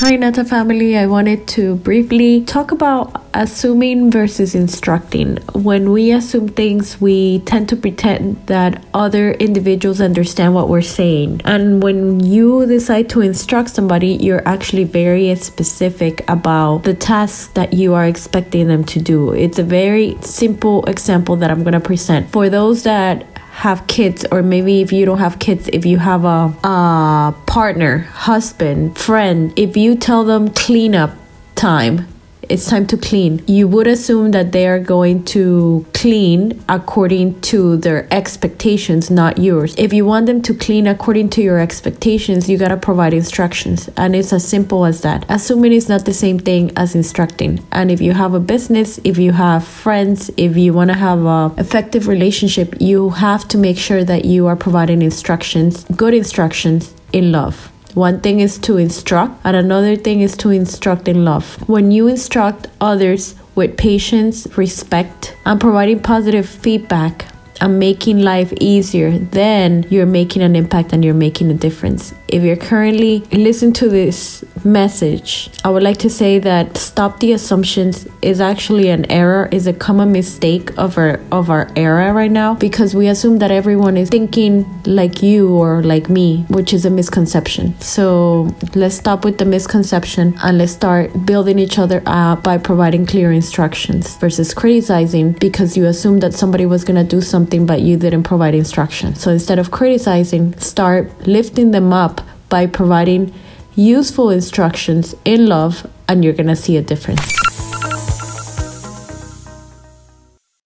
Hi, Nata family. I wanted to briefly talk about assuming versus instructing. When we assume things, we tend to pretend that other individuals understand what we're saying. And when you decide to instruct somebody, you're actually very specific about the task that you are expecting them to do. It's a very simple example that I'm going to present. For those that have kids or maybe if you don't have kids if you have a, a partner husband friend if you tell them clean up time it's time to clean. You would assume that they are going to clean according to their expectations, not yours. If you want them to clean according to your expectations, you gotta provide instructions. And it's as simple as that. Assuming is not the same thing as instructing. And if you have a business, if you have friends, if you wanna have a effective relationship, you have to make sure that you are providing instructions, good instructions in love. One thing is to instruct, and another thing is to instruct in love. When you instruct others with patience, respect, and providing positive feedback, and making life easier, then you're making an impact and you're making a difference. If you're currently listening to this message, I would like to say that stop the assumptions is actually an error, is a common mistake of our of our era right now because we assume that everyone is thinking like you or like me, which is a misconception. So let's stop with the misconception and let's start building each other up by providing clear instructions versus criticizing because you assume that somebody was gonna do something something but you didn't provide instruction. So instead of criticizing, start lifting them up by providing useful instructions in love, and you're gonna see a difference.